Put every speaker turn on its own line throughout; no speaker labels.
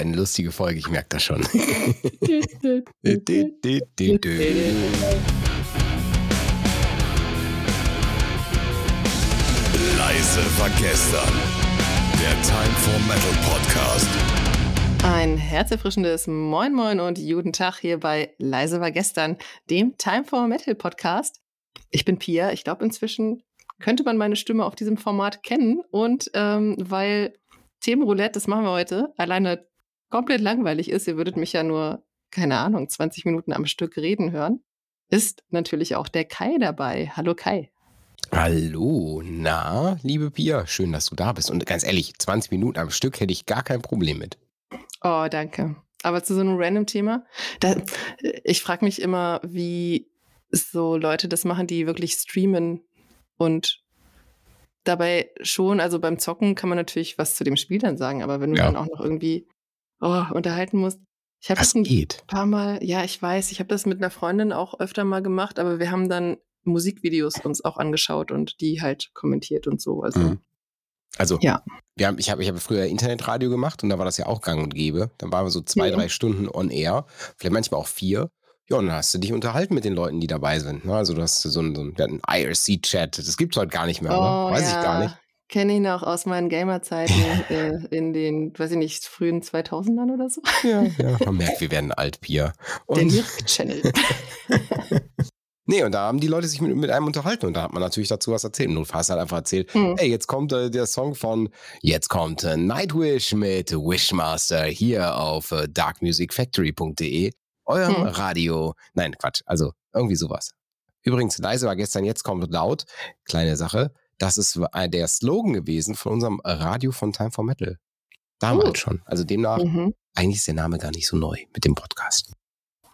eine lustige Folge, ich merke das schon.
Leise war gestern. Der Time for Metal Podcast.
Ein herzerfrischendes Moin Moin und guten Tag hier bei Leise war gestern, dem Time for Metal Podcast. Ich bin Pia. Ich glaube, inzwischen könnte man meine Stimme auf diesem Format kennen. Und ähm, weil Themenroulette, das machen wir heute, alleine komplett langweilig ist, ihr würdet mich ja nur, keine Ahnung, 20 Minuten am Stück reden hören, ist natürlich auch der Kai dabei. Hallo Kai.
Hallo, na, liebe Pia, schön, dass du da bist. Und ganz ehrlich, 20 Minuten am Stück hätte ich gar kein Problem mit.
Oh, danke. Aber zu so einem random Thema, da, ich frage mich immer, wie so Leute das machen, die wirklich streamen und dabei schon, also beim Zocken kann man natürlich was zu dem Spiel dann sagen, aber wenn du ja. dann auch noch irgendwie oh, unterhalten musst. Ich habe das ein
geht.
paar Mal, ja, ich weiß, ich habe das mit einer Freundin auch öfter mal gemacht, aber wir haben dann Musikvideos uns auch angeschaut und die halt kommentiert und so. Also, mhm.
also ja. Wir haben, ich habe ich hab früher Internetradio gemacht und da war das ja auch gang und gäbe. Dann waren wir so zwei, mhm. drei Stunden on air, vielleicht manchmal auch vier. Ja, und dann hast du dich unterhalten mit den Leuten, die dabei sind. Ne? Also du hast so einen, so einen IRC-Chat. Das gibt es heute gar nicht mehr, oh, Weiß ja. ich gar nicht.
Kenne ich noch aus meinen Gamer-Zeiten äh, in den, weiß ich nicht, frühen 2000ern oder so.
Ja, ja. Man merkt, wir werden alt, Pia.
Und Der Nirk-Channel.
Nee, und da haben die Leute sich mit, mit, einem unterhalten und da hat man natürlich dazu was erzählt. Und hast halt einfach erzählt, mhm. ey, jetzt kommt äh, der Song von, jetzt kommt äh, Nightwish mit Wishmaster hier auf äh, darkmusicfactory.de eurem hm. Radio. Nein, Quatsch. Also irgendwie sowas. Übrigens, leise war gestern, jetzt kommt laut. Kleine Sache. Das ist der Slogan gewesen von unserem Radio von Time for Metal. Damals uh. schon. Also demnach, mhm. eigentlich ist der Name gar nicht so neu mit dem Podcast.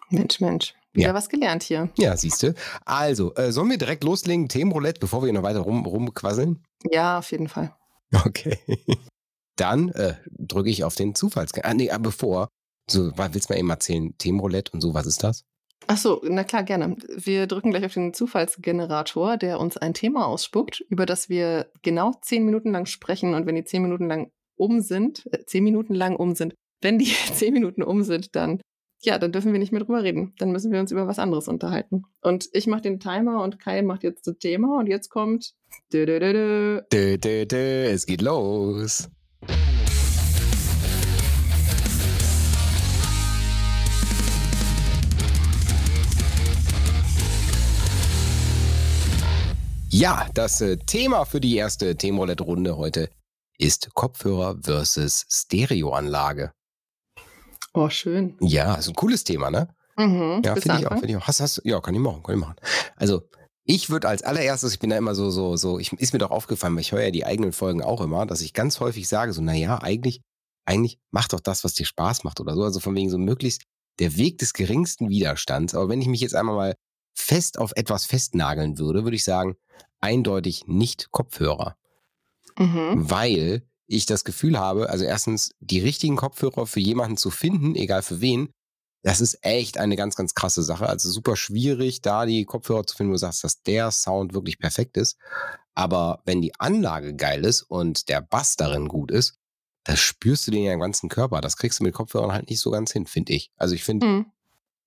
Mensch, Mensch. Wieder ja. was gelernt hier.
Ja, siehst du. Also, äh, sollen wir direkt loslegen, Themenroulette, bevor wir noch weiter rum, rumquasseln?
Ja, auf jeden Fall.
Okay. Dann äh, drücke ich auf den Zufalls... Ah, nee, bevor, so, willst du mal eben erzählen, Themenroulette und so, was ist das?
Ach so, na klar, gerne. Wir drücken gleich auf den Zufallsgenerator, der uns ein Thema ausspuckt, über das wir genau zehn Minuten lang sprechen. Und wenn die zehn Minuten lang um sind, äh, zehn Minuten lang um sind, wenn die zehn Minuten um sind, dann ja, dann dürfen wir nicht mehr drüber reden. Dann müssen wir uns über was anderes unterhalten. Und ich mache den Timer und Kai macht jetzt das Thema und jetzt kommt. Dö, dö, dö,
dö. Dö, dö, es geht los. Ja, das äh, Thema für die erste Themenroulette-Runde heute ist Kopfhörer versus Stereoanlage.
Oh, schön.
Ja, ist ein cooles Thema, ne?
Mhm,
ja, finde ich auch. Find ich auch. Hast, hast, ja, kann ich machen, kann ich machen. Also, ich würde als allererstes, ich bin da immer so, so, so, ich, ist mir doch aufgefallen, weil ich höre ja die eigenen Folgen auch immer, dass ich ganz häufig sage, so, naja, eigentlich, eigentlich mach doch das, was dir Spaß macht oder so. Also von wegen so möglichst der Weg des geringsten Widerstands. Aber wenn ich mich jetzt einmal mal fest auf etwas festnageln würde, würde ich sagen, eindeutig nicht Kopfhörer. Mhm. Weil ich das Gefühl habe, also erstens, die richtigen Kopfhörer für jemanden zu finden, egal für wen, das ist echt eine ganz, ganz krasse Sache. Also super schwierig, da die Kopfhörer zu finden, wo du sagst, dass der Sound wirklich perfekt ist. Aber wenn die Anlage geil ist und der Bass darin gut ist, das spürst du den ja im ganzen Körper. Das kriegst du mit Kopfhörern halt nicht so ganz hin, finde ich. Also ich finde, mhm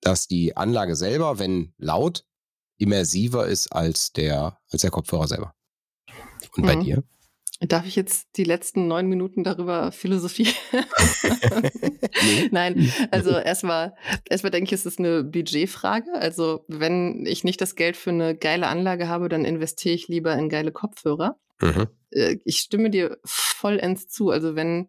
dass die Anlage selber, wenn laut, immersiver ist als der, als der Kopfhörer selber. Und mhm. bei dir?
Darf ich jetzt die letzten neun Minuten darüber Philosophie? Nein, also erstmal, erstmal denke ich, es ist eine Budgetfrage. Also wenn ich nicht das Geld für eine geile Anlage habe, dann investiere ich lieber in geile Kopfhörer. Mhm. Äh, ich stimme dir vollends zu. Also wenn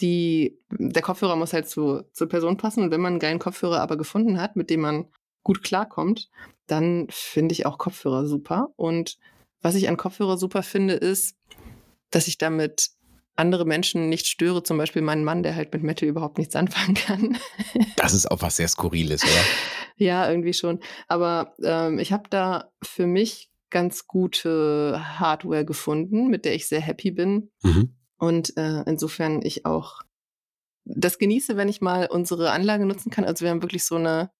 die, der Kopfhörer muss halt zu, zur Person passen. Und wenn man einen geilen Kopfhörer aber gefunden hat, mit dem man gut klarkommt, dann finde ich auch Kopfhörer super. Und was ich an Kopfhörer super finde, ist, dass ich damit andere Menschen nicht störe, zum Beispiel meinen Mann, der halt mit Metal überhaupt nichts anfangen kann.
Das ist auch was sehr Skurriles, oder?
ja, irgendwie schon. Aber ähm, ich habe da für mich ganz gute Hardware gefunden, mit der ich sehr happy bin. Mhm. Und äh, insofern ich auch das genieße, wenn ich mal unsere Anlage nutzen kann. Also wir haben wirklich so eine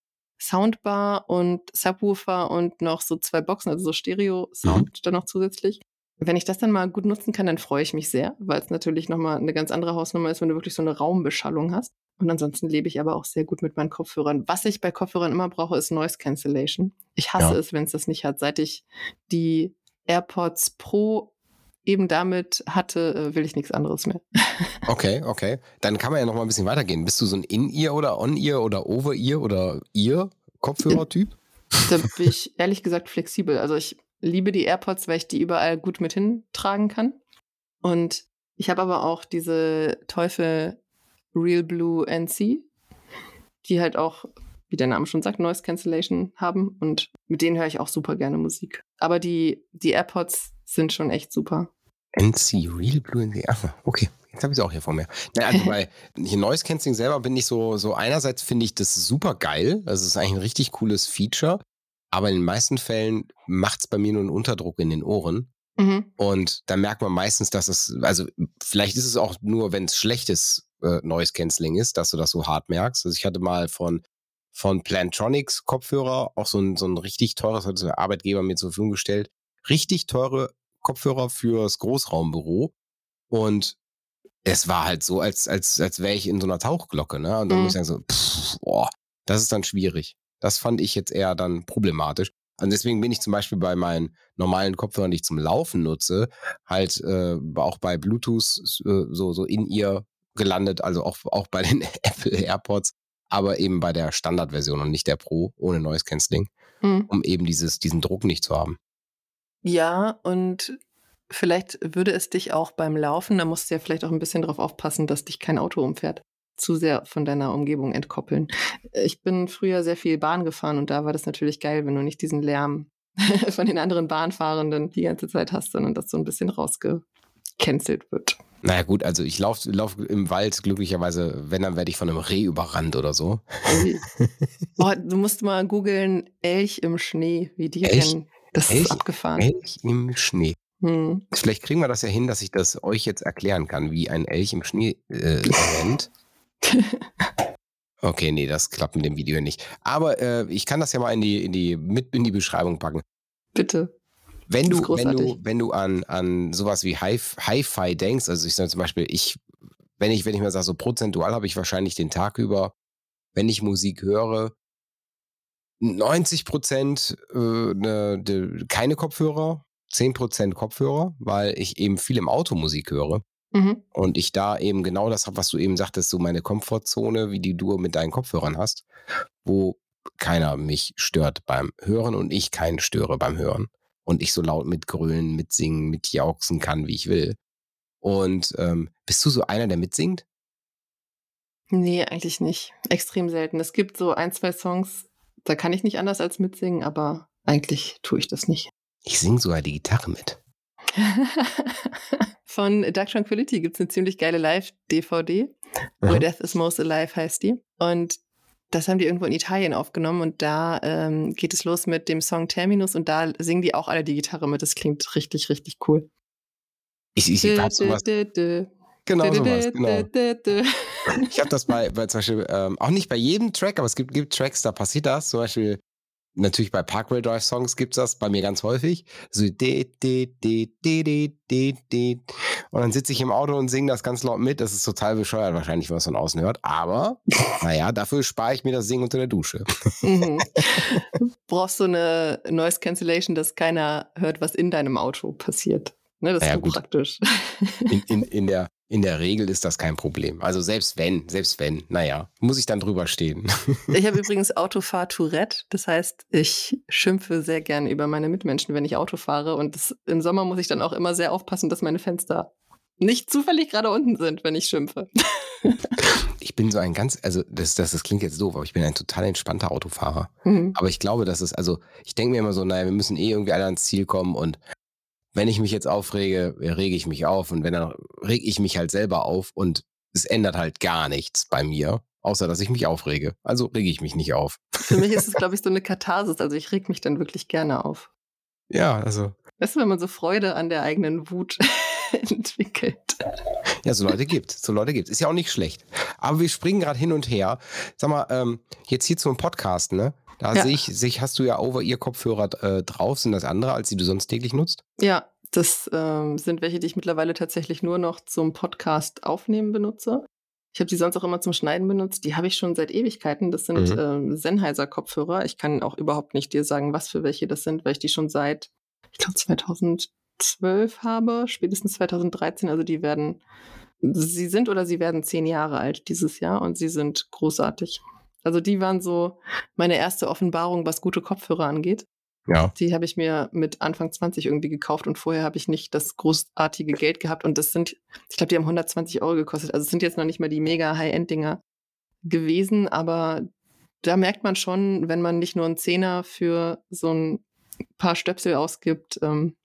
Soundbar und Subwoofer und noch so zwei Boxen, also so Stereo-Sound mhm. dann noch zusätzlich. Wenn ich das dann mal gut nutzen kann, dann freue ich mich sehr, weil es natürlich nochmal eine ganz andere Hausnummer ist, wenn du wirklich so eine Raumbeschallung hast. Und ansonsten lebe ich aber auch sehr gut mit meinen Kopfhörern. Was ich bei Kopfhörern immer brauche, ist Noise Cancellation. Ich hasse ja. es, wenn es das nicht hat. Seit ich die AirPods Pro eben damit hatte, äh, will ich nichts anderes mehr.
okay, okay. Dann kann man ja noch mal ein bisschen weitergehen. Bist du so ein In-Ear oder On-Ear oder Over-Ear oder Ear-Kopfhörer-Typ?
Da bin ich ehrlich gesagt flexibel. Also ich liebe die AirPods, weil ich die überall gut mit hintragen kann. Und ich habe aber auch diese Teufel Real Blue NC, die halt auch, wie der Name schon sagt, Noise Cancellation haben. Und mit denen höre ich auch super gerne Musik. Aber die, die AirPods sind schon echt super.
NC Real Blue NC, ach, okay. Jetzt habe ich es auch hier vor mir. Na, also bei Noise Cancelling selber bin ich so, so einerseits finde ich das super geil. Es ist eigentlich ein richtig cooles Feature. Aber in den meisten Fällen macht es bei mir nur einen Unterdruck in den Ohren. Mhm. Und da merkt man meistens, dass es, also vielleicht ist es auch nur, wenn es schlechtes äh, Noise Cancelling ist, dass du das so hart merkst. Also ich hatte mal von, von Plantronics Kopfhörer auch so ein, so ein richtig teures, hat der Arbeitgeber mir zur Verfügung gestellt, richtig teure Kopfhörer fürs Großraumbüro. Und es war halt so, als, als, als wäre ich in so einer Tauchglocke, ne? Und dann mhm. muss ich sagen, so, pff, boah, das ist dann schwierig. Das fand ich jetzt eher dann problematisch. Und deswegen bin ich zum Beispiel bei meinen normalen Kopfhörern, die ich zum Laufen nutze, halt äh, auch bei Bluetooth äh, so, so in ihr gelandet, also auch, auch bei den Apple AirPods, aber eben bei der Standardversion und nicht der Pro ohne Noise Cancelling, mhm. um eben dieses, diesen Druck nicht zu haben.
Ja, und vielleicht würde es dich auch beim Laufen, da musst du ja vielleicht auch ein bisschen darauf aufpassen, dass dich kein Auto umfährt zu sehr von deiner Umgebung entkoppeln. Ich bin früher sehr viel Bahn gefahren und da war das natürlich geil, wenn du nicht diesen Lärm von den anderen Bahnfahrenden die ganze Zeit hast, sondern dass so ein bisschen rausgecancelt wird.
Naja gut, also ich laufe lauf im Wald glücklicherweise, wenn, dann werde ich von einem Reh überrannt oder so.
Boah, du musst mal googeln, Elch im Schnee, wie die Elch, kennen. Das Elch, ist abgefahren.
Elch im Schnee. Hm. Vielleicht kriegen wir das ja hin, dass ich das euch jetzt erklären kann, wie ein Elch im Schnee äh, rennt. Okay, nee, das klappt mit dem Video nicht. Aber äh, ich kann das ja mal in die, in die, mit in die Beschreibung packen.
Bitte.
Wenn du, wenn du, wenn du an, an sowas wie Hi-Fi denkst, also ich sage zum Beispiel, ich, wenn ich, wenn ich mal sage, so prozentual habe ich wahrscheinlich den Tag über, wenn ich Musik höre, 90 Prozent äh, ne, de, keine Kopfhörer, 10 Prozent Kopfhörer, weil ich eben viel im Auto Musik höre. Mhm. Und ich da eben genau das habe, was du eben sagtest, so meine Komfortzone, wie die du mit deinen Kopfhörern hast, wo keiner mich stört beim Hören und ich keinen störe beim Hören. Und ich so laut mitgrölen, mitsingen, mitjauchzen kann, wie ich will. Und ähm, bist du so einer, der mitsingt?
Nee, eigentlich nicht. Extrem selten. Es gibt so ein, zwei Songs, da kann ich nicht anders als mitsingen, aber eigentlich tue ich das nicht.
Ich singe sogar die Gitarre mit.
Von Dark Tranquility gibt es eine ziemlich geile Live-DVD. Where Death is Most Alive heißt die. Und das haben die irgendwo in Italien aufgenommen und da ähm, geht es los mit dem Song Terminus und da singen die auch alle die Gitarre mit. Das klingt richtig, richtig cool.
Ich, ich, ich sowas. Genau sowas, genau. Ich habe das bei, bei zum Beispiel, ähm, auch nicht bei jedem Track, aber es gibt, gibt Tracks, da passiert das. Zum Beispiel natürlich bei Parkway Drive Songs gibt es das bei mir ganz häufig. So de, de, de, de, de, de, de. Und dann sitze ich im Auto und singe das ganz laut mit. Das ist total bescheuert wahrscheinlich, wenn man es von außen hört. Aber naja, dafür spare ich mir das Singen unter der Dusche. Mhm.
Brauchst du eine Noise Cancellation, dass keiner hört, was in deinem Auto passiert. Ne, das naja, ist gut. praktisch.
In, in, in, der, in der Regel ist das kein Problem. Also selbst wenn, selbst wenn, naja, muss ich dann drüber stehen.
Ich habe übrigens Autofahr-Tourette. Das heißt, ich schimpfe sehr gerne über meine Mitmenschen, wenn ich Auto fahre. Und das, im Sommer muss ich dann auch immer sehr aufpassen, dass meine Fenster nicht zufällig gerade unten sind, wenn ich schimpfe.
Ich bin so ein ganz, also das, das, das klingt jetzt doof, aber ich bin ein total entspannter Autofahrer. Mhm. Aber ich glaube, dass es, also ich denke mir immer so, naja, wir müssen eh irgendwie alle ans Ziel kommen und wenn ich mich jetzt aufrege, rege ich mich auf und wenn dann rege ich mich halt selber auf und es ändert halt gar nichts bei mir, außer dass ich mich aufrege. Also rege ich mich nicht auf.
Für mich ist es, glaube ich, so eine Katharsis. Also ich reg mich dann wirklich gerne auf.
Ja, also.
Weißt du, wenn man so Freude an der eigenen Wut entwickelt.
Ja, so Leute gibt So Leute gibt Ist ja auch nicht schlecht. Aber wir springen gerade hin und her. Sag mal, ähm, jetzt hier zum Podcast, ne? Da ja. sehe ich, ich, hast du ja Over-Ear-Kopfhörer äh, drauf. Sind das andere, als die du sonst täglich nutzt?
Ja, das ähm, sind welche, die ich mittlerweile tatsächlich nur noch zum Podcast aufnehmen benutze. Ich habe die sonst auch immer zum Schneiden benutzt. Die habe ich schon seit Ewigkeiten. Das sind mhm. äh, Sennheiser-Kopfhörer. Ich kann auch überhaupt nicht dir sagen, was für welche das sind, weil ich die schon seit, ich glaube, 2012 habe, spätestens 2013. Also die werden, sie sind oder sie werden zehn Jahre alt dieses Jahr und sie sind großartig. Also die waren so meine erste Offenbarung, was gute Kopfhörer angeht. Ja. Die habe ich mir mit Anfang 20 irgendwie gekauft und vorher habe ich nicht das großartige Geld gehabt und das sind, ich glaube, die haben 120 Euro gekostet. Also es sind jetzt noch nicht mal die mega High-End-Dinger gewesen, aber da merkt man schon, wenn man nicht nur einen Zehner für so ein paar Stöpsel ausgibt, ähm,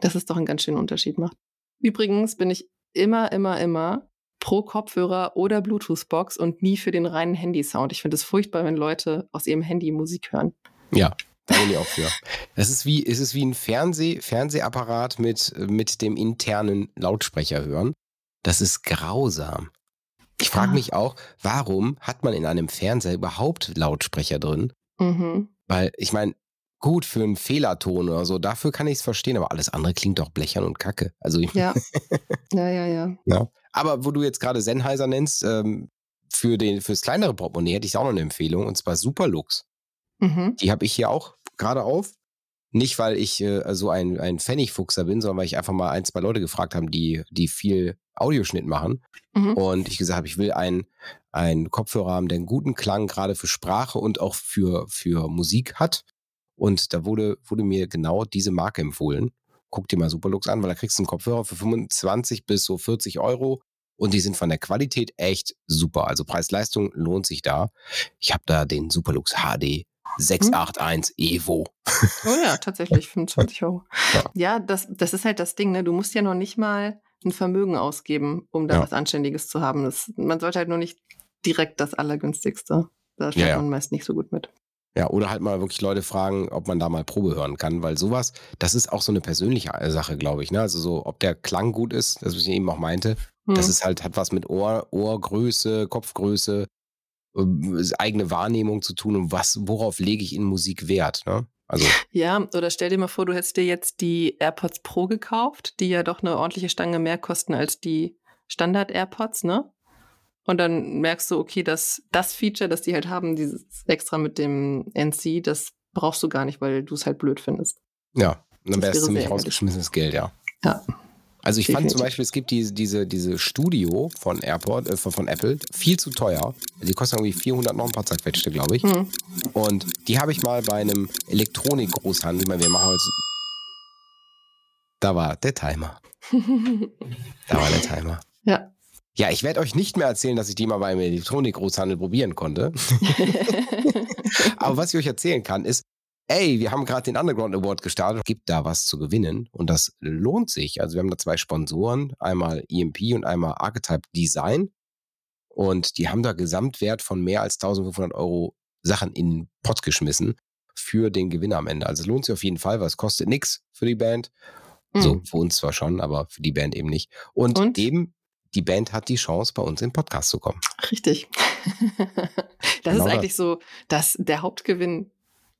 dass es doch einen ganz schönen Unterschied macht. Übrigens bin ich immer, immer, immer pro Kopfhörer oder Bluetooth-Box und nie für den reinen Handy-Sound. Ich finde es furchtbar, wenn Leute aus ihrem Handy Musik hören.
Ja, da bin ich auch für. Das ist wie, es ist wie ein Fernseh, Fernsehapparat mit, mit dem internen Lautsprecher hören. Das ist grausam. Ich frage mich auch, warum hat man in einem Fernseher überhaupt Lautsprecher drin? Mhm. Weil, ich meine, gut für einen Fehlerton oder so, dafür kann ich es verstehen, aber alles andere klingt doch blechern und kacke. Also
ja. ja, ja, ja.
ja. Aber wo du jetzt gerade Sennheiser nennst, ähm, für den, fürs kleinere Portemonnaie hätte ich auch noch eine Empfehlung, und zwar Superlux. Mhm. Die habe ich hier auch gerade auf. Nicht, weil ich äh, so ein, ein Pfennigfuchser bin, sondern weil ich einfach mal ein, zwei Leute gefragt habe, die, die viel Audioschnitt machen. Mhm. Und ich gesagt habe, ich will einen, einen Kopfhörer haben, der einen guten Klang gerade für Sprache und auch für, für Musik hat. Und da wurde, wurde mir genau diese Marke empfohlen. Guck dir mal Superlux an, weil da kriegst du einen Kopfhörer für 25 bis so 40 Euro. Und die sind von der Qualität echt super. Also Preis-Leistung lohnt sich da. Ich habe da den Superlux HD 681 Evo.
Oh ja, tatsächlich 25 Euro. Ja, ja das, das ist halt das Ding, ne? Du musst ja noch nicht mal ein Vermögen ausgeben, um da ja. was Anständiges zu haben. Das, man sollte halt nur nicht direkt das Allergünstigste. Da steht ja, man meist nicht so gut mit.
Ja, oder halt mal wirklich Leute fragen, ob man da mal Probe hören kann, weil sowas, das ist auch so eine persönliche Sache, glaube ich. Ne? Also so, ob der Klang gut ist, das was ich eben auch meinte, hm. das ist halt, hat was mit Ohr, Ohrgröße, Kopfgröße, äh, eigene Wahrnehmung zu tun und was, worauf lege ich in Musik Wert, ne?
Also. Ja, oder stell dir mal vor, du hättest dir jetzt die AirPods Pro gekauft, die ja doch eine ordentliche Stange mehr kosten als die Standard AirPods, ne? Und dann merkst du, okay, dass das Feature, das die halt haben, dieses extra mit dem NC, das brauchst du gar nicht, weil du es halt blöd findest.
Ja, dann wäre es ziemlich rausgeschmissenes Geld, ja.
Ja.
Also ich Definitiv. fand zum Beispiel, es gibt diese, diese, diese Studio von Airport, äh, von, von, Apple, viel zu teuer. Die kosten irgendwie 400 noch ein paar zerquetschte, glaube ich. Mhm. Und die habe ich mal bei einem Elektronik-Großhandel, ich meine, wir machen heute... Da war der Timer. da war der Timer.
Ja.
Ja, ich werde euch nicht mehr erzählen, dass ich die mal beim Elektronik-Großhandel probieren konnte. Aber was ich euch erzählen kann, ist, ey, wir haben gerade den Underground Award gestartet, gibt da was zu gewinnen und das lohnt sich. Also wir haben da zwei Sponsoren, einmal EMP und einmal Archetype Design und die haben da Gesamtwert von mehr als 1500 Euro Sachen in den Pott geschmissen für den Gewinner am Ende. Also es lohnt sich auf jeden Fall, weil es kostet nichts für die Band. Mhm. So, für uns zwar schon, aber für die Band eben nicht. Und, und? eben die Band hat die Chance, bei uns in den Podcast zu kommen.
Richtig. das genau ist eigentlich so dass der Hauptgewinn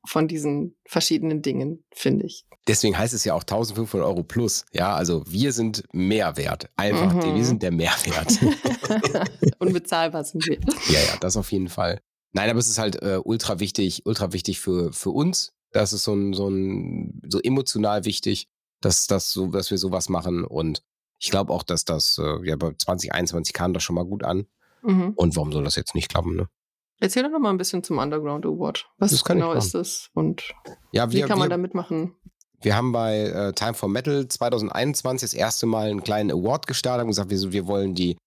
von diesen verschiedenen Dingen, finde ich.
Deswegen heißt es ja auch 1500 Euro plus. Ja, also wir sind Mehrwert. Einfach, mhm. wir sind der Mehrwert.
Unbezahlbar sind wir.
Ja, ja, das auf jeden Fall. Nein, aber es ist halt äh, ultra wichtig, ultra wichtig für, für uns. Das ist so ein, so ein, so emotional wichtig, dass, dass, so, dass wir sowas machen. Und ich glaube auch, dass das, äh, ja, bei 2021 kam das schon mal gut an. Mhm. Und warum soll das jetzt nicht klappen, ne?
Erzähl doch noch mal ein bisschen zum Underground Award. Was genau ist das und ja, wir, wie kann man wir, da mitmachen?
Wir haben bei äh, Time for Metal 2021 das erste Mal einen kleinen Award gestartet und gesagt, wir, wir wollen die,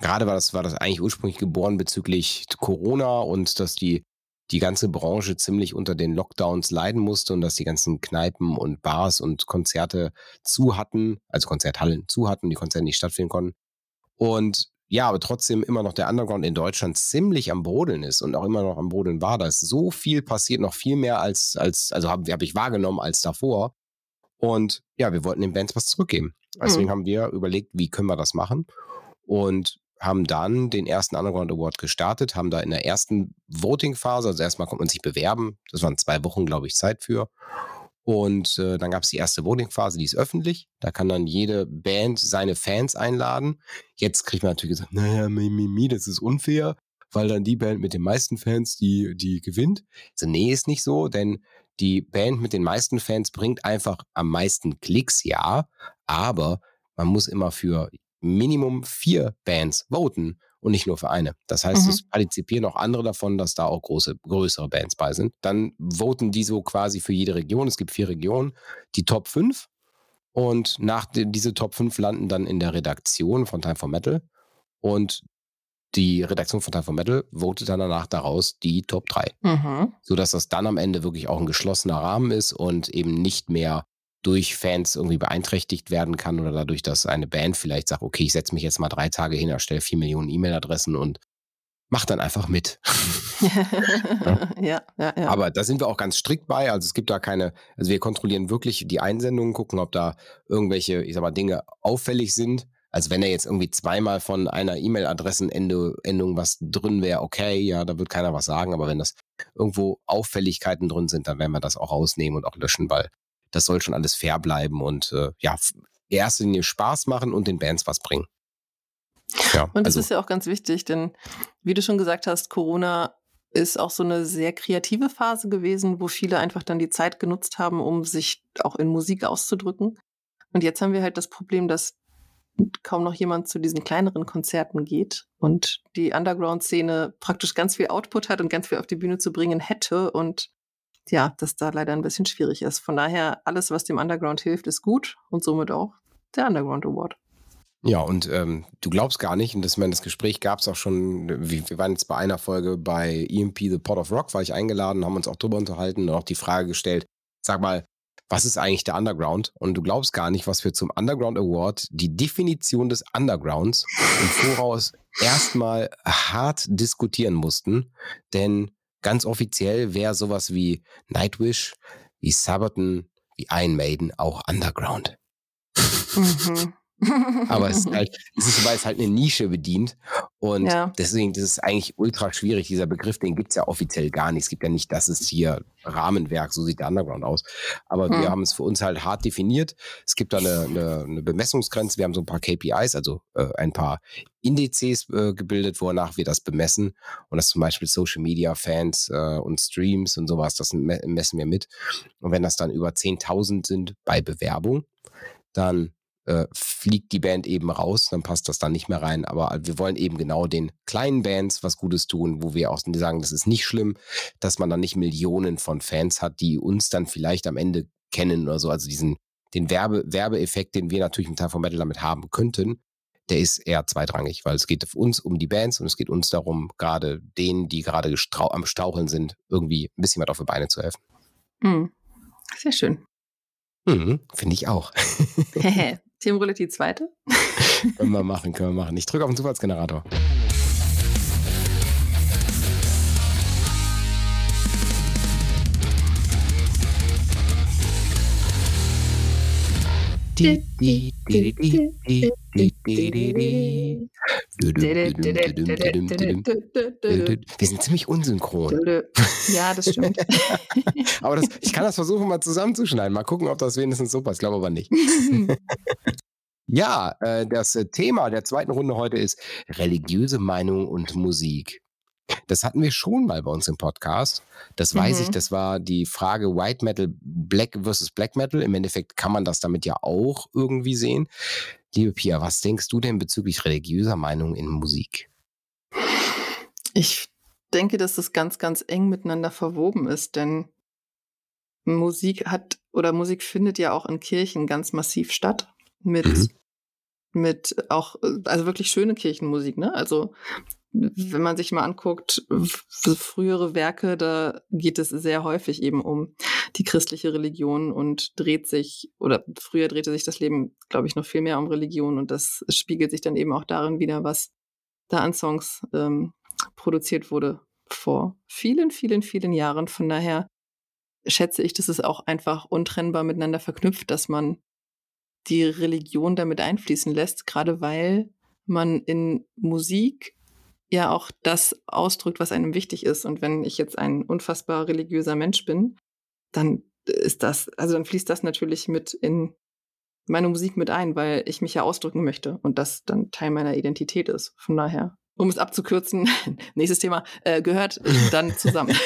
gerade war das, war das eigentlich ursprünglich geboren bezüglich Corona und dass die, die ganze Branche ziemlich unter den Lockdowns leiden musste und dass die ganzen Kneipen und Bars und Konzerte zu hatten, also Konzerthallen zu hatten, die Konzerte nicht stattfinden konnten. Und ja, aber trotzdem immer noch der Underground in Deutschland ziemlich am Brodeln ist und auch immer noch am Brodeln war. Da ist so viel passiert, noch viel mehr als, als also habe hab ich wahrgenommen als davor. Und ja, wir wollten den Bands was zurückgeben. Deswegen mhm. haben wir überlegt, wie können wir das machen? Und haben dann den ersten Underground Award gestartet, haben da in der ersten Voting-Phase, also erstmal konnte man sich bewerben, das waren zwei Wochen, glaube ich, Zeit für. Und äh, dann gab es die erste Voting-Phase, die ist öffentlich. Da kann dann jede Band seine Fans einladen. Jetzt kriegt man natürlich gesagt, naja, Mimi, das ist unfair, weil dann die Band mit den meisten Fans, die, die gewinnt. Also, nee, ist nicht so, denn die Band mit den meisten Fans bringt einfach am meisten Klicks, ja, aber man muss immer für Minimum vier Bands voten und nicht nur für eine. Das heißt, mhm. es partizipieren auch andere davon, dass da auch große, größere Bands bei sind. Dann voten die so quasi für jede Region. Es gibt vier Regionen, die Top 5. Und nach diese Top 5 landen dann in der Redaktion von Time for Metal. Und die Redaktion von Time for Metal votet dann danach daraus die Top 3. Mhm. Sodass das dann am Ende wirklich auch ein geschlossener Rahmen ist und eben nicht mehr durch Fans irgendwie beeinträchtigt werden kann oder dadurch, dass eine Band vielleicht sagt, okay, ich setze mich jetzt mal drei Tage hin, erstelle vier Millionen E-Mail-Adressen und mach dann einfach mit.
ja. ja, ja, ja.
Aber da sind wir auch ganz strikt bei. Also es gibt da keine, also wir kontrollieren wirklich die Einsendungen, gucken, ob da irgendwelche, ich sag mal, Dinge auffällig sind. Also wenn da jetzt irgendwie zweimal von einer E-Mail-Adressenendung was drin wäre, okay, ja, da wird keiner was sagen. Aber wenn das irgendwo Auffälligkeiten drin sind, dann werden wir das auch rausnehmen und auch löschen, weil das soll schon alles fair bleiben und äh, ja, in erster Linie Spaß machen und den Bands was bringen.
Ja, und das also. ist ja auch ganz wichtig, denn wie du schon gesagt hast, Corona ist auch so eine sehr kreative Phase gewesen, wo viele einfach dann die Zeit genutzt haben, um sich auch in Musik auszudrücken. Und jetzt haben wir halt das Problem, dass kaum noch jemand zu diesen kleineren Konzerten geht und die Underground-Szene praktisch ganz viel Output hat und ganz viel auf die Bühne zu bringen hätte und ja, dass da leider ein bisschen schwierig ist. Von daher, alles, was dem Underground hilft, ist gut und somit auch der Underground Award.
Ja, und ähm, du glaubst gar nicht, und das, meine, das Gespräch gab es auch schon, wir, wir, waren jetzt bei einer Folge bei EMP The Pot of Rock, war ich eingeladen, haben uns auch drüber unterhalten und auch die Frage gestellt, sag mal, was ist eigentlich der Underground? Und du glaubst gar nicht, was wir zum Underground Award, die Definition des Undergrounds im Voraus erstmal hart diskutieren mussten, denn Ganz offiziell wäre sowas wie Nightwish, wie Sabaton, wie Iron Maiden auch Underground. Mhm. Aber es ist halt, es ist, weil es halt eine Nische bedient. Und ja. deswegen, das ist eigentlich ultra schwierig. Dieser Begriff, den gibt es ja offiziell gar nicht. Es gibt ja nicht, das ist hier Rahmenwerk, so sieht der Underground aus. Aber hm. wir haben es für uns halt hart definiert. Es gibt da eine, eine, eine Bemessungsgrenze. Wir haben so ein paar KPIs, also äh, ein paar Indizes äh, gebildet, wonach wir das bemessen. Und das zum Beispiel Social Media Fans äh, und Streams und sowas, das messen wir mit. Und wenn das dann über 10.000 sind bei Bewerbung, dann äh, fliegt die Band eben raus, dann passt das dann nicht mehr rein. Aber wir wollen eben genau den kleinen Bands was Gutes tun, wo wir auch sagen, das ist nicht schlimm, dass man dann nicht Millionen von Fans hat, die uns dann vielleicht am Ende kennen oder so. Also diesen, den Werbe, Werbeeffekt, den wir natürlich mit Time for Metal damit haben könnten, der ist eher zweitrangig, weil es geht uns um die Bands und es geht uns darum, gerade denen, die gerade am Staucheln sind, irgendwie ein bisschen was auf die Beine zu helfen.
Mhm. Sehr schön.
Mhm, Finde ich auch.
Themenroulette die zweite?
können wir machen, können wir machen. Ich drücke auf den Zufallsgenerator. Wir sind ziemlich unsynchron.
Ja, das stimmt.
aber das, ich kann das versuchen, mal zusammenzuschneiden. Mal gucken, ob das wenigstens so passt. Ich glaube aber nicht. ja, äh, das Thema der zweiten Runde heute ist religiöse Meinung und Musik. Das hatten wir schon mal bei uns im Podcast. Das weiß mhm. ich, das war die Frage White Metal, Black versus Black Metal. Im Endeffekt kann man das damit ja auch irgendwie sehen. Liebe Pia, was denkst du denn bezüglich religiöser Meinung in Musik?
Ich denke, dass das ganz, ganz eng miteinander verwoben ist, denn Musik hat oder Musik findet ja auch in Kirchen ganz massiv statt. Mit, mhm. mit auch, also wirklich schöne Kirchenmusik, ne? Also wenn man sich mal anguckt, frühere Werke, da geht es sehr häufig eben um die christliche Religion und dreht sich, oder früher drehte sich das Leben, glaube ich, noch viel mehr um Religion und das spiegelt sich dann eben auch darin wieder, was da an Songs ähm, produziert wurde vor vielen, vielen, vielen Jahren. Von daher schätze ich, dass es auch einfach untrennbar miteinander verknüpft, dass man die Religion damit einfließen lässt, gerade weil man in Musik ja auch das ausdrückt, was einem wichtig ist. Und wenn ich jetzt ein unfassbar religiöser Mensch bin, dann ist das, also dann fließt das natürlich mit in meine Musik mit ein, weil ich mich ja ausdrücken möchte und das dann Teil meiner Identität ist. Von daher, um es abzukürzen, nächstes Thema, äh, gehört dann zusammen.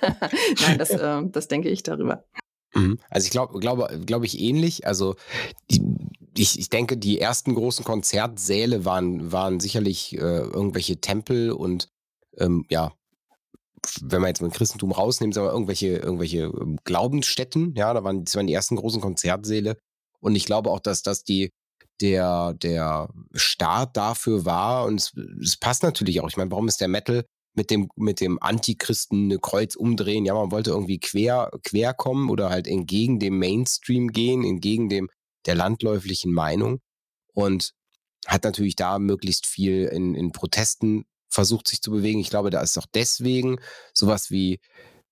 Nein, das, äh, das denke ich darüber.
Mhm. Also ich glaube, glaube, glaube ich ähnlich. Also die, ich, ich denke, die ersten großen Konzertsäle waren, waren sicherlich äh, irgendwelche Tempel und ähm, ja, wenn man jetzt dem Christentum rausnimmt, sagen wir irgendwelche, irgendwelche ähm, Glaubensstätten, ja, da waren, das waren die ersten großen Konzertsäle. Und ich glaube auch, dass das die, der, der Start dafür war. Und es, es passt natürlich auch. Ich meine, warum ist der Metal mit dem, mit dem Antichristen eine Kreuz umdrehen? Ja, man wollte irgendwie quer, quer kommen oder halt entgegen dem Mainstream gehen, entgegen dem, der landläuflichen Meinung. Und hat natürlich da möglichst viel in, in Protesten versucht sich zu bewegen. Ich glaube, da ist auch deswegen sowas wie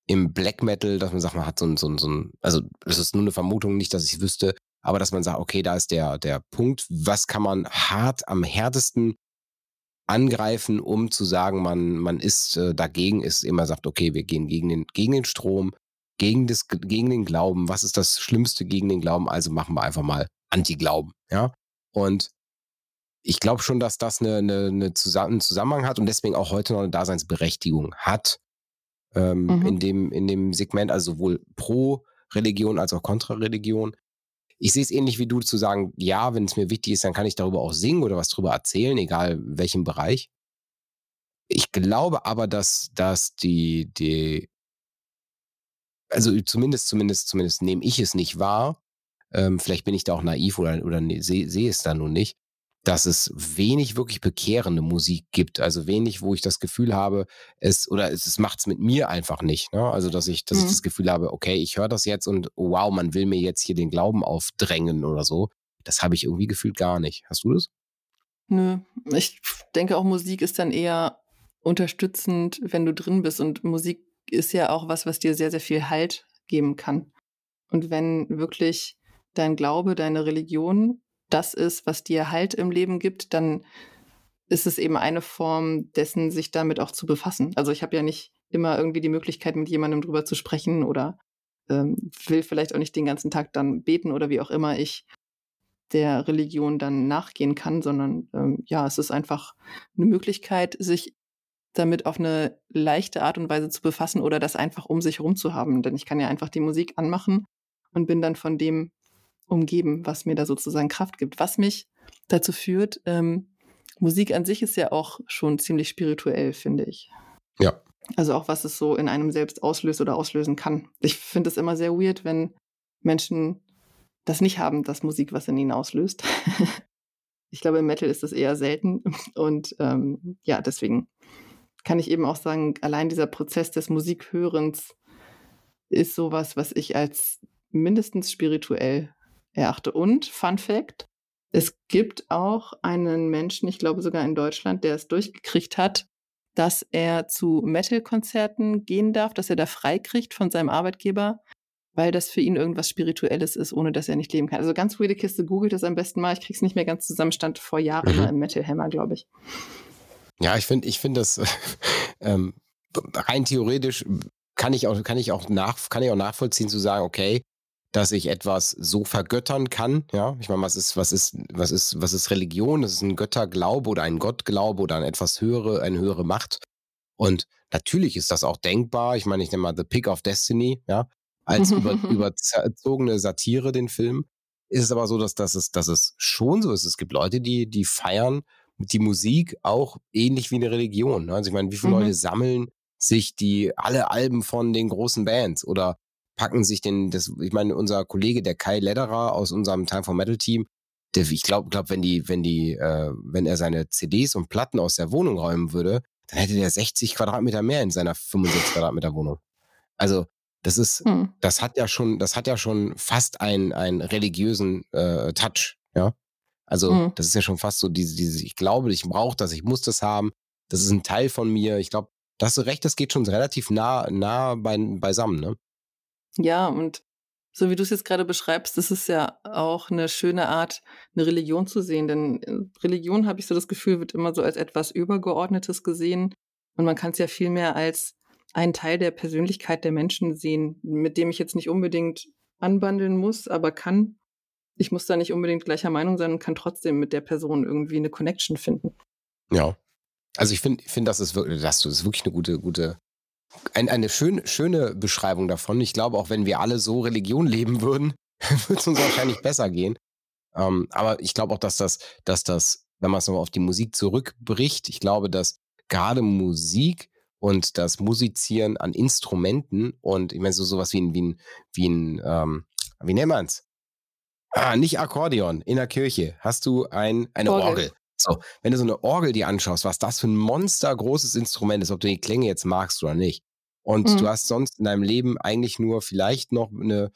im Black Metal, dass man sagt, man hat so ein, so ein, so ein also es ist nur eine Vermutung, nicht, dass ich wüsste, aber dass man sagt, okay, da ist der, der Punkt, was kann man hart am härtesten angreifen, um zu sagen, man, man ist äh, dagegen, ist immer sagt, okay, wir gehen gegen den, gegen den Strom, gegen, das, gegen den Glauben. Was ist das Schlimmste gegen den Glauben? Also machen wir einfach mal Anti-Glauben. Ja. Und ich glaube schon, dass das eine, eine, eine Zusammen einen Zusammenhang hat und deswegen auch heute noch eine Daseinsberechtigung hat ähm, mhm. in, dem, in dem Segment, also sowohl pro Religion als auch kontra Religion. Ich sehe es ähnlich wie du zu sagen, ja, wenn es mir wichtig ist, dann kann ich darüber auch singen oder was darüber erzählen, egal welchem Bereich. Ich glaube aber, dass, dass die, die, also zumindest, zumindest, zumindest nehme ich es nicht wahr. Ähm, vielleicht bin ich da auch naiv oder, oder ne, sehe seh es da nun nicht dass es wenig wirklich bekehrende Musik gibt. Also wenig, wo ich das Gefühl habe, es oder es, es macht es mit mir einfach nicht. Ne? Also dass ich, dass mhm. ich das Gefühl habe, okay, ich höre das jetzt und oh, wow, man will mir jetzt hier den Glauben aufdrängen oder so. Das habe ich irgendwie gefühlt gar nicht. Hast du das?
Nö, ich denke auch Musik ist dann eher unterstützend, wenn du drin bist. Und Musik ist ja auch was, was dir sehr, sehr viel Halt geben kann. Und wenn wirklich dein Glaube, deine Religion das ist, was dir Halt im Leben gibt, dann ist es eben eine Form dessen, sich damit auch zu befassen. Also ich habe ja nicht immer irgendwie die Möglichkeit, mit jemandem drüber zu sprechen oder ähm, will vielleicht auch nicht den ganzen Tag dann beten oder wie auch immer ich der Religion dann nachgehen kann, sondern ähm, ja, es ist einfach eine Möglichkeit, sich damit auf eine leichte Art und Weise zu befassen oder das einfach um sich herum zu haben. Denn ich kann ja einfach die Musik anmachen und bin dann von dem umgeben, was mir da sozusagen Kraft gibt. Was mich dazu führt, ähm, Musik an sich ist ja auch schon ziemlich spirituell, finde ich.
Ja.
Also auch, was es so in einem selbst auslöst oder auslösen kann. Ich finde es immer sehr weird, wenn Menschen das nicht haben, dass Musik was in ihnen auslöst. ich glaube, im Metal ist das eher selten. Und ähm, ja, deswegen kann ich eben auch sagen, allein dieser Prozess des Musikhörens ist sowas, was ich als mindestens spirituell erachte. Und Fun Fact, es gibt auch einen Menschen, ich glaube sogar in Deutschland, der es durchgekriegt hat, dass er zu Metal-Konzerten gehen darf, dass er da freikriegt von seinem Arbeitgeber, weil das für ihn irgendwas Spirituelles ist, ohne dass er nicht leben kann. Also ganz weirde Kiste, googelt das am besten mal. Ich krieg's nicht mehr ganz zusammen, stand vor Jahren mhm. im Metal Hammer, glaube ich.
Ja, ich finde, ich finde das ähm, rein theoretisch kann ich auch, kann ich auch nach, kann ich auch nachvollziehen zu sagen, okay, dass ich etwas so vergöttern kann. Ja, ich meine, was ist, was ist, was ist, was ist Religion? Das ist ein Götterglaube oder ein Gottglaube oder an etwas höhere, eine höhere Macht. Und natürlich ist das auch denkbar. Ich meine, ich nenne mal The Pick of Destiny, ja, als über, überzogene Satire den Film. Ist es aber so, dass, dass, es, dass es schon so ist. Es gibt Leute, die, die feiern die Musik auch ähnlich wie eine Religion. Ne? Also ich meine, wie viele mhm. Leute sammeln sich die alle Alben von den großen Bands oder packen sich den, das, ich meine, unser Kollege, der Kai Lederer aus unserem Time for Metal Team, der, ich glaube, glaub, wenn die, wenn die, äh, wenn er seine CDs und Platten aus der Wohnung räumen würde, dann hätte der 60 Quadratmeter mehr in seiner 65 Quadratmeter Wohnung. Also, das ist, hm. das hat ja schon, das hat ja schon fast einen, einen religiösen äh, Touch, ja. Also, hm. das ist ja schon fast so diese, diese, ich glaube, ich brauche das, ich muss das haben, das ist ein Teil von mir. Ich glaube, da hast du recht, das geht schon relativ nah, nah bei, beisammen, ne?
Ja, und so wie du es jetzt gerade beschreibst, das ist ja auch eine schöne Art, eine Religion zu sehen. Denn äh, Religion, habe ich so das Gefühl, wird immer so als etwas Übergeordnetes gesehen. Und man kann es ja viel mehr als einen Teil der Persönlichkeit der Menschen sehen, mit dem ich jetzt nicht unbedingt anbandeln muss, aber kann. Ich muss da nicht unbedingt gleicher Meinung sein und kann trotzdem mit der Person irgendwie eine Connection finden.
Ja. Also ich finde, finde, das ist wirklich, das ist wirklich eine gute, gute, ein, eine schöne, schöne Beschreibung davon. Ich glaube, auch wenn wir alle so Religion leben würden, würde es uns wahrscheinlich besser gehen. Ähm, aber ich glaube auch, dass das, dass das, wenn man es nochmal auf die Musik zurückbricht, ich glaube, dass gerade Musik und das Musizieren an Instrumenten und ich meine so sowas wie ein, wie ein, wie ein, ähm, wie nennt man's? Ah, nicht Akkordeon. In der Kirche hast du ein, eine Orgel. Orgel. So, wenn du so eine Orgel dir anschaust, was das für ein monstergroßes Instrument ist, ob du die Klänge jetzt magst oder nicht. Und mhm. du hast sonst in deinem Leben eigentlich nur vielleicht noch eine,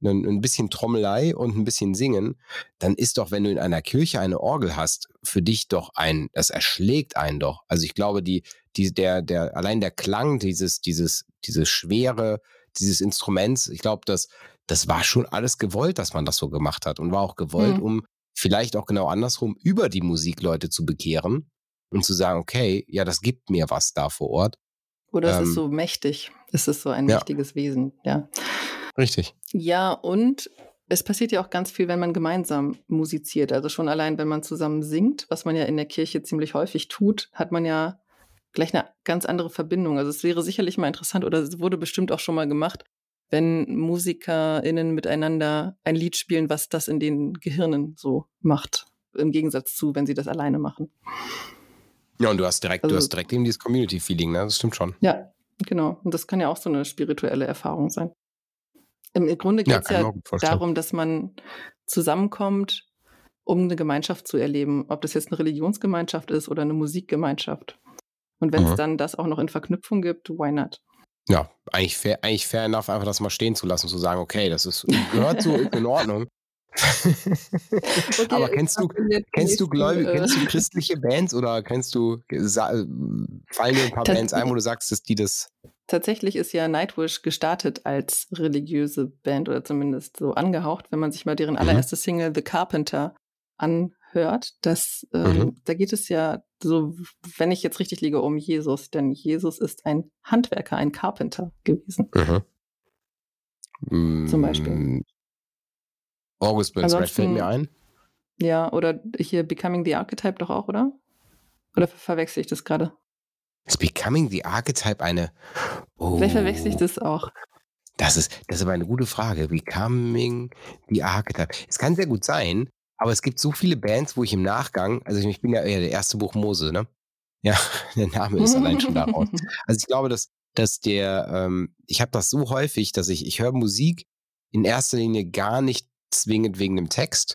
eine, ein bisschen Trommelei und ein bisschen Singen, dann ist doch, wenn du in einer Kirche eine Orgel hast, für dich doch ein, das erschlägt einen doch. Also ich glaube, die, die, der, der, allein der Klang dieses, dieses, dieses Schwere, dieses Instruments, ich glaube, das, das war schon alles gewollt, dass man das so gemacht hat und war auch gewollt, mhm. um vielleicht auch genau andersrum über die Musik Leute zu bekehren und zu sagen, okay, ja, das gibt mir was da vor Ort.
Oder es ähm, ist so mächtig. Es ist so ein ja. mächtiges Wesen, ja.
Richtig.
Ja, und es passiert ja auch ganz viel, wenn man gemeinsam musiziert. Also schon allein, wenn man zusammen singt, was man ja in der Kirche ziemlich häufig tut, hat man ja gleich eine ganz andere Verbindung. Also es wäre sicherlich mal interessant oder es wurde bestimmt auch schon mal gemacht, wenn MusikerInnen miteinander ein Lied spielen, was das in den Gehirnen so macht. Im Gegensatz zu, wenn sie das alleine machen.
Ja, und du hast direkt, also, du hast direkt eben dieses Community-Feeling, ne? Das stimmt schon.
Ja, genau. Und das kann ja auch so eine spirituelle Erfahrung sein. Im Grunde geht es ja, ja darum, dass man zusammenkommt, um eine Gemeinschaft zu erleben. Ob das jetzt eine Religionsgemeinschaft ist oder eine Musikgemeinschaft. Und wenn es mhm. dann das auch noch in Verknüpfung gibt, why not?
Ja, eigentlich fair, eigentlich fair enough, einfach das mal stehen zu lassen, zu sagen, okay, das ist, gehört so in Ordnung. okay, Aber kennst du, kennst du gläubig, äh, kennst du christliche Bands oder kennst du, fallen dir ein paar Bands ein, wo du sagst, dass die das.
Tatsächlich ist ja Nightwish gestartet als religiöse Band oder zumindest so angehaucht, wenn man sich mal deren mhm. allererste Single The Carpenter an, hört, dass ähm, mhm. da geht es ja so, wenn ich jetzt richtig liege, um Jesus, denn Jesus ist ein Handwerker, ein Carpenter gewesen. Mhm. Zum Beispiel. Mm.
August Burns Red fällt mir ein.
Ja, oder hier Becoming the Archetype doch auch, oder? Oder verwechsel ich das gerade?
Ist Becoming the Archetype eine.
Oh. Vielleicht verwechsel ich das auch.
Das ist, das ist aber eine gute Frage. Becoming the Archetype. Es kann sehr gut sein, aber es gibt so viele Bands, wo ich im Nachgang, also ich bin ja eher der erste Buch Mose, ne? Ja, der Name ist allein schon daraus. Also ich glaube, dass, dass der, ähm, ich habe das so häufig, dass ich, ich höre Musik in erster Linie gar nicht zwingend wegen dem Text,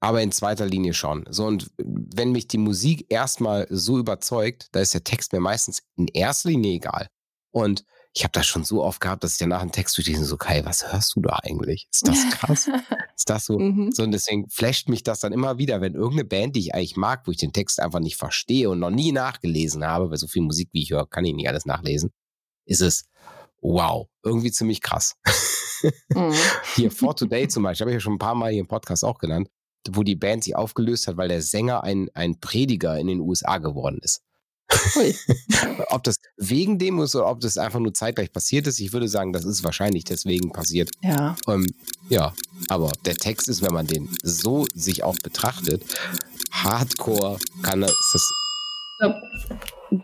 aber in zweiter Linie schon. So, und wenn mich die Musik erstmal so überzeugt, da ist der Text mir meistens in erster Linie egal. Und ich habe das schon so oft gehabt, dass ich danach einen Text durchlese so, Kai, was hörst du da eigentlich? Ist das krass? ist das so? Mhm. So, und deswegen flasht mich das dann immer wieder, wenn irgendeine Band, die ich eigentlich mag, wo ich den Text einfach nicht verstehe und noch nie nachgelesen habe, weil so viel Musik, wie ich höre, kann ich nicht alles nachlesen, ist es, wow, irgendwie ziemlich krass. mhm. Hier, For Today zum Beispiel, habe ich ja schon ein paar Mal hier im Podcast auch genannt, wo die Band sich aufgelöst hat, weil der Sänger ein, ein Prediger in den USA geworden ist. ob das wegen dem ist oder ob das einfach nur zeitgleich passiert ist, ich würde sagen, das ist wahrscheinlich deswegen passiert.
Ja.
Ähm, ja, aber der Text ist, wenn man den so sich auch betrachtet, hardcore kann es das.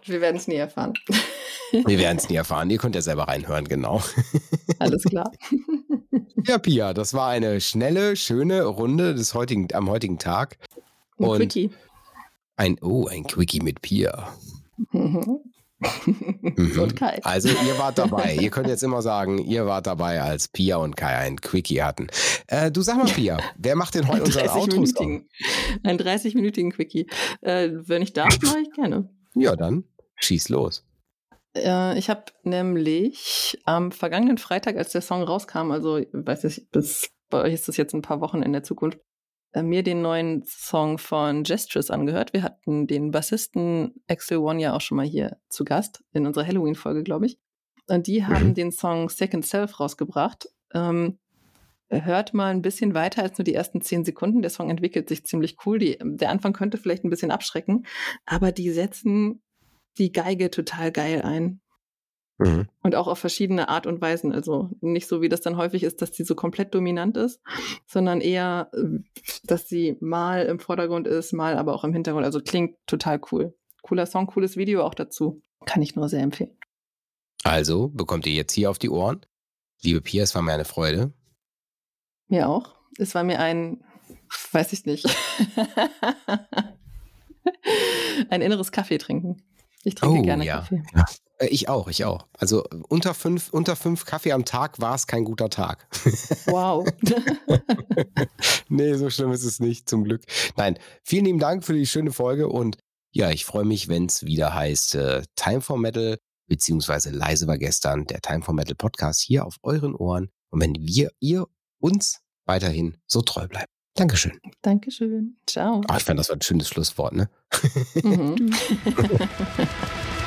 Wir werden es nie erfahren.
Wir werden es nie erfahren. Ihr könnt ja selber reinhören, genau.
Alles klar.
Ja, Pia, das war eine schnelle, schöne Runde des heutigen, am heutigen Tag.
Ein Und Quickie.
Ein, oh, ein Quickie mit Pia. Mhm. Also ihr wart dabei. ihr könnt jetzt immer sagen, ihr wart dabei, als Pia und Kai ein Quickie hatten. Äh, du sag mal, Pia, wer macht denn heute unseren Outro?
Ein 30-minütigen Quickie. Äh, wenn ich darf, mache ich gerne.
Ja, dann schieß los.
Äh, ich habe nämlich am vergangenen Freitag, als der Song rauskam, also weiß ich, bis bei euch ist das jetzt ein paar Wochen in der Zukunft, mir den neuen Song von Gestress angehört. Wir hatten den Bassisten Axel One ja auch schon mal hier zu Gast in unserer Halloween-Folge, glaube ich. Und die haben mhm. den Song Second Self rausgebracht. Ähm, hört mal ein bisschen weiter als nur die ersten zehn Sekunden. Der Song entwickelt sich ziemlich cool. Die, der Anfang könnte vielleicht ein bisschen abschrecken, aber die setzen die Geige total geil ein. Mhm. Und auch auf verschiedene Art und Weisen. Also nicht so, wie das dann häufig ist, dass sie so komplett dominant ist, sondern eher, dass sie mal im Vordergrund ist, mal aber auch im Hintergrund. Also klingt total cool. Cooler Song, cooles Video auch dazu. Kann ich nur sehr empfehlen.
Also bekommt ihr jetzt hier auf die Ohren. Liebe Pia, es war mir eine Freude.
Mir auch. Es war mir ein, weiß ich nicht, ein inneres Kaffee trinken. Ich trinke oh, gerne ja. Kaffee. Ja.
Äh, ich auch, ich auch. Also unter fünf, unter fünf Kaffee am Tag war es kein guter Tag.
Wow.
nee, so schlimm ist es nicht, zum Glück. Nein, vielen lieben Dank für die schöne Folge und ja, ich freue mich, wenn es wieder heißt äh, Time for Metal, beziehungsweise leise war gestern der Time for Metal Podcast hier auf euren Ohren. Und wenn wir, ihr uns weiterhin so treu bleibt. Dankeschön.
Dankeschön. Ciao.
Oh, ich fand, das war ein schönes Schlusswort, ne? Mhm.